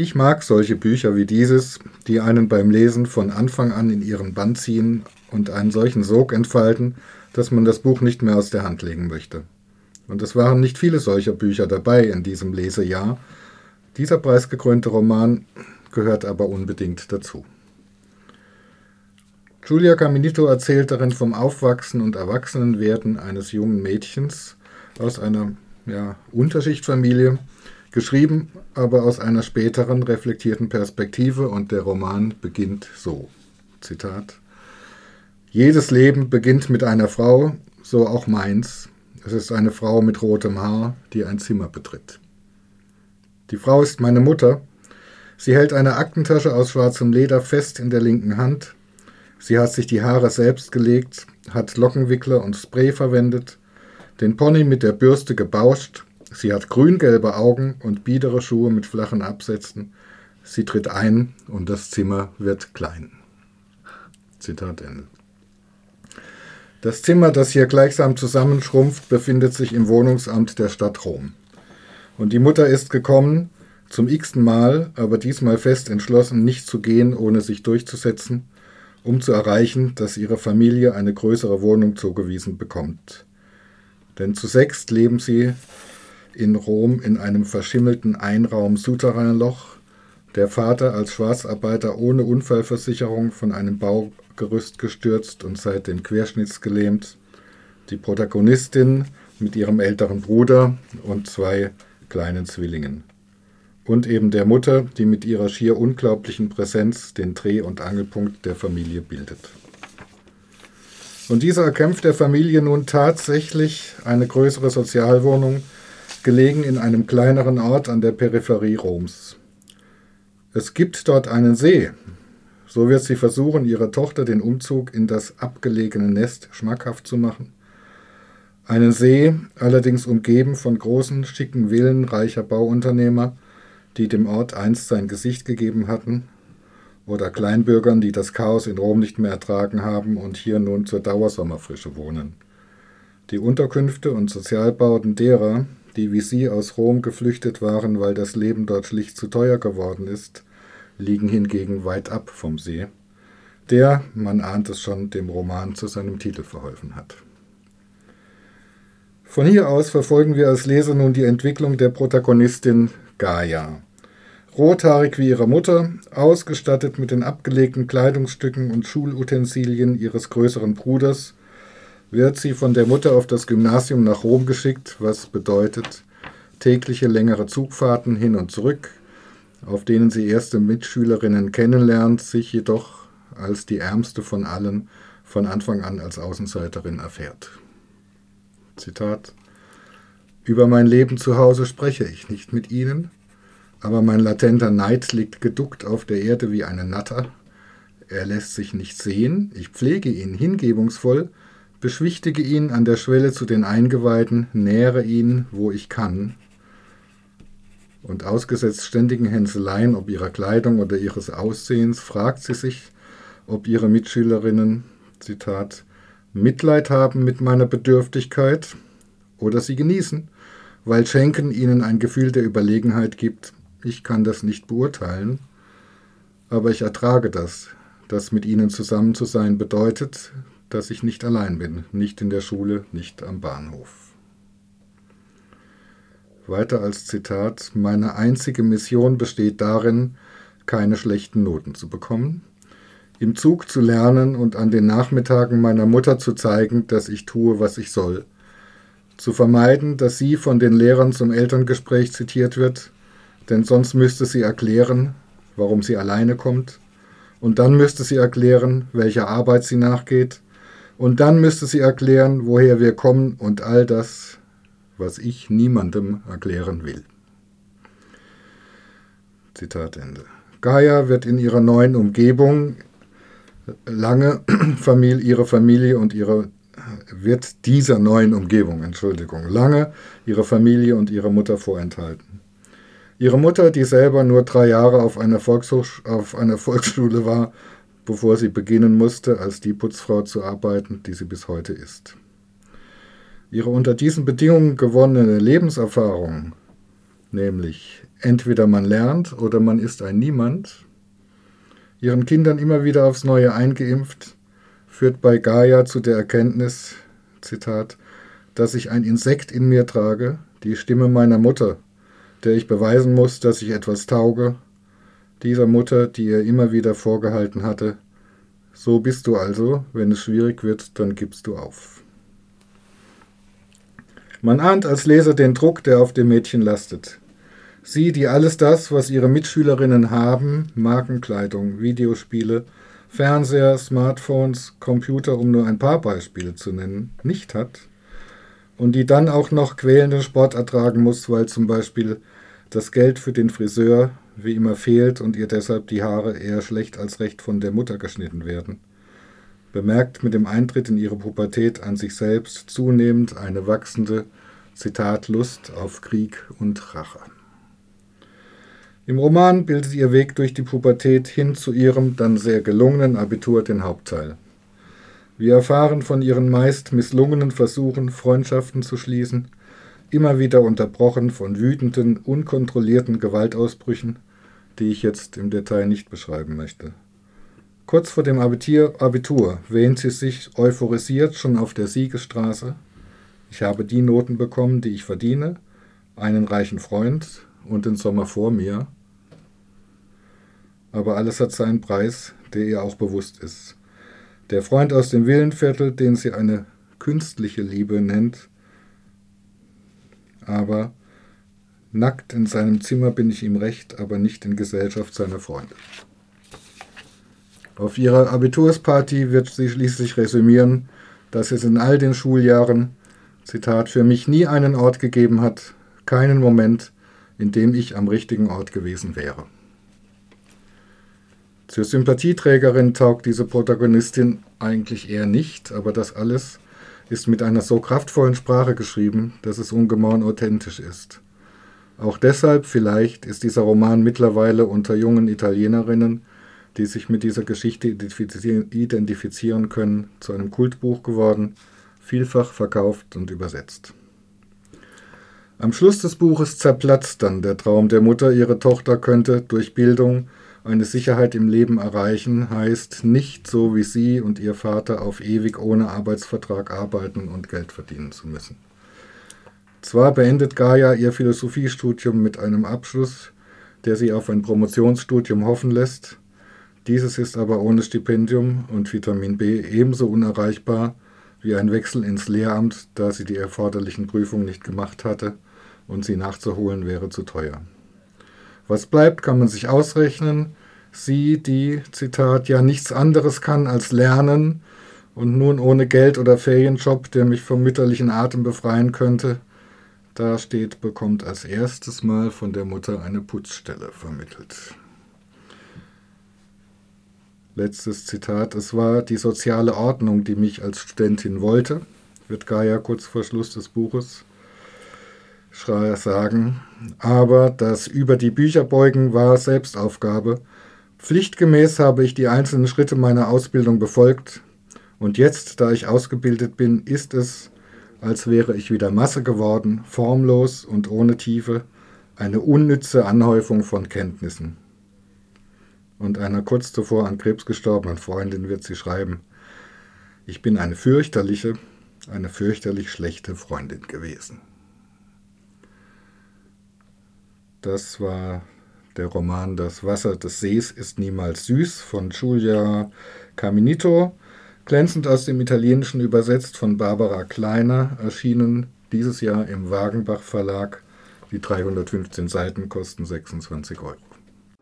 Ich mag solche Bücher wie dieses, die einen beim Lesen von Anfang an in ihren Bann ziehen und einen solchen Sog entfalten, dass man das Buch nicht mehr aus der Hand legen möchte. Und es waren nicht viele solcher Bücher dabei in diesem Lesejahr. Dieser preisgekrönte Roman gehört aber unbedingt dazu. Giulia Caminito erzählt darin vom Aufwachsen und Erwachsenenwerden eines jungen Mädchens aus einer ja, Unterschichtfamilie, geschrieben aber aus einer späteren reflektierten Perspektive und der Roman beginnt so. Zitat. Jedes Leben beginnt mit einer Frau, so auch meins. Es ist eine Frau mit rotem Haar, die ein Zimmer betritt. Die Frau ist meine Mutter. Sie hält eine Aktentasche aus schwarzem Leder fest in der linken Hand. Sie hat sich die Haare selbst gelegt, hat Lockenwickler und Spray verwendet, den Pony mit der Bürste gebauscht. Sie hat grüngelbe Augen und biedere Schuhe mit flachen Absätzen. Sie tritt ein und das Zimmer wird klein. Zitat Ende. Das Zimmer, das hier gleichsam zusammenschrumpft, befindet sich im Wohnungsamt der Stadt Rom. Und die Mutter ist gekommen, zum x-ten Mal, aber diesmal fest entschlossen, nicht zu gehen, ohne sich durchzusetzen, um zu erreichen, dass ihre Familie eine größere Wohnung zugewiesen bekommt. Denn zu sechst leben sie in Rom in einem verschimmelten Einraum-Souterrainloch, der Vater als Schwarzarbeiter ohne Unfallversicherung von einem Baugerüst gestürzt und seitdem querschnittsgelähmt, die Protagonistin mit ihrem älteren Bruder und zwei kleinen Zwillingen. Und eben der Mutter, die mit ihrer schier unglaublichen Präsenz den Dreh- und Angelpunkt der Familie bildet. Und dieser erkämpft der Familie nun tatsächlich eine größere Sozialwohnung, gelegen in einem kleineren Ort an der Peripherie Roms. Es gibt dort einen See. So wird sie versuchen, ihrer Tochter den Umzug in das abgelegene Nest schmackhaft zu machen. Einen See, allerdings umgeben von großen, schicken Villen reicher Bauunternehmer, die dem Ort einst sein Gesicht gegeben hatten, oder Kleinbürgern, die das Chaos in Rom nicht mehr ertragen haben und hier nun zur Dauersommerfrische wohnen. Die Unterkünfte und Sozialbauten derer, die wie sie aus Rom geflüchtet waren, weil das Leben dort schlicht zu teuer geworden ist, liegen hingegen weit ab vom See, der, man ahnt es schon, dem Roman zu seinem Titel verholfen hat. Von hier aus verfolgen wir als Leser nun die Entwicklung der Protagonistin Gaia. Rothaarig wie ihre Mutter, ausgestattet mit den abgelegten Kleidungsstücken und Schulutensilien ihres größeren Bruders, wird sie von der Mutter auf das Gymnasium nach Rom geschickt, was bedeutet tägliche längere Zugfahrten hin und zurück, auf denen sie erste Mitschülerinnen kennenlernt, sich jedoch als die ärmste von allen von Anfang an als Außenseiterin erfährt. Zitat Über mein Leben zu Hause spreche ich nicht mit Ihnen, aber mein latenter Neid liegt geduckt auf der Erde wie eine Natter. Er lässt sich nicht sehen, ich pflege ihn hingebungsvoll, beschwichtige ihn an der Schwelle zu den Eingeweihten, nähere ihn, wo ich kann. Und ausgesetzt ständigen Hänseleien ob ihrer Kleidung oder ihres Aussehens, fragt sie sich, ob ihre Mitschülerinnen, Zitat, Mitleid haben mit meiner Bedürftigkeit oder sie genießen, weil Schenken ihnen ein Gefühl der Überlegenheit gibt. Ich kann das nicht beurteilen, aber ich ertrage das, das mit ihnen zusammen zu sein bedeutet, dass ich nicht allein bin, nicht in der Schule, nicht am Bahnhof. Weiter als Zitat, meine einzige Mission besteht darin, keine schlechten Noten zu bekommen, im Zug zu lernen und an den Nachmittagen meiner Mutter zu zeigen, dass ich tue, was ich soll, zu vermeiden, dass sie von den Lehrern zum Elterngespräch zitiert wird, denn sonst müsste sie erklären, warum sie alleine kommt, und dann müsste sie erklären, welcher Arbeit sie nachgeht, und dann müsste sie erklären, woher wir kommen und all das, was ich niemandem erklären will. Zitat Ende. Gaia wird in ihrer neuen Umgebung lange Familie, ihre Familie und ihre wird dieser neuen Umgebung, Entschuldigung, lange ihre Familie und ihre Mutter vorenthalten. Ihre Mutter, die selber nur drei Jahre auf einer, auf einer Volksschule war, bevor sie beginnen musste, als die Putzfrau zu arbeiten, die sie bis heute ist. Ihre unter diesen Bedingungen gewonnene Lebenserfahrung, nämlich entweder man lernt oder man ist ein Niemand, ihren Kindern immer wieder aufs Neue eingeimpft, führt bei Gaia zu der Erkenntnis, Zitat, dass ich ein Insekt in mir trage, die Stimme meiner Mutter, der ich beweisen muss, dass ich etwas tauge, dieser Mutter, die ihr immer wieder vorgehalten hatte, so bist du also, wenn es schwierig wird, dann gibst du auf. Man ahnt als Leser den Druck, der auf dem Mädchen lastet. Sie, die alles das, was ihre Mitschülerinnen haben, Markenkleidung, Videospiele, Fernseher, Smartphones, Computer, um nur ein paar Beispiele zu nennen, nicht hat, und die dann auch noch quälenden Sport ertragen muss, weil zum Beispiel das Geld für den Friseur wie immer fehlt und ihr deshalb die Haare eher schlecht als recht von der Mutter geschnitten werden. Bemerkt mit dem Eintritt in ihre Pubertät an sich selbst zunehmend eine wachsende, Zitat, Lust auf Krieg und Rache. Im Roman bildet ihr Weg durch die Pubertät hin zu ihrem dann sehr gelungenen Abitur den Hauptteil. Wir erfahren von ihren meist misslungenen Versuchen, Freundschaften zu schließen, immer wieder unterbrochen von wütenden, unkontrollierten Gewaltausbrüchen, die ich jetzt im Detail nicht beschreiben möchte. Kurz vor dem Abitur, Abitur wähnt sie sich euphorisiert schon auf der Siegesstraße. Ich habe die Noten bekommen, die ich verdiene, einen reichen Freund und den Sommer vor mir. Aber alles hat seinen Preis, der ihr auch bewusst ist. Der Freund aus dem Villenviertel, den sie eine künstliche Liebe nennt, aber nackt in seinem Zimmer bin ich ihm recht, aber nicht in Gesellschaft seiner Freunde. Auf ihrer Abitursparty wird sie schließlich resümieren, dass es in all den Schuljahren, Zitat, für mich nie einen Ort gegeben hat, keinen Moment, in dem ich am richtigen Ort gewesen wäre. Zur Sympathieträgerin taugt diese Protagonistin eigentlich eher nicht, aber das alles ist mit einer so kraftvollen Sprache geschrieben, dass es ungemein authentisch ist. Auch deshalb vielleicht ist dieser Roman mittlerweile unter jungen Italienerinnen, die sich mit dieser Geschichte identifizieren können, zu einem Kultbuch geworden, vielfach verkauft und übersetzt. Am Schluss des Buches zerplatzt dann der Traum der Mutter, ihre Tochter könnte durch Bildung eine Sicherheit im Leben erreichen heißt nicht so wie Sie und Ihr Vater auf ewig ohne Arbeitsvertrag arbeiten und Geld verdienen zu müssen. Zwar beendet Gaia ihr Philosophiestudium mit einem Abschluss, der sie auf ein Promotionsstudium hoffen lässt, dieses ist aber ohne Stipendium und Vitamin B ebenso unerreichbar wie ein Wechsel ins Lehramt, da sie die erforderlichen Prüfungen nicht gemacht hatte und sie nachzuholen wäre zu teuer. Was bleibt, kann man sich ausrechnen. Sie, die, Zitat, ja nichts anderes kann als lernen und nun ohne Geld oder Ferienjob, der mich vom mütterlichen Atem befreien könnte, da steht, bekommt als erstes Mal von der Mutter eine Putzstelle vermittelt. Letztes Zitat. Es war die soziale Ordnung, die mich als Studentin wollte, wird Gaia kurz vor Schluss des Buches sagen, aber das über die Bücher beugen war Selbstaufgabe. Pflichtgemäß habe ich die einzelnen Schritte meiner Ausbildung befolgt, und jetzt, da ich ausgebildet bin, ist es, als wäre ich wieder Masse geworden, formlos und ohne Tiefe, eine unnütze Anhäufung von Kenntnissen. Und einer kurz zuvor an Krebs gestorbenen Freundin wird sie schreiben, ich bin eine fürchterliche, eine fürchterlich schlechte Freundin gewesen. Das war der Roman Das Wasser des Sees ist niemals süß von Giulia Caminito, glänzend aus dem Italienischen übersetzt von Barbara Kleiner, erschienen dieses Jahr im Wagenbach Verlag. Die 315 Seiten kosten 26 Euro.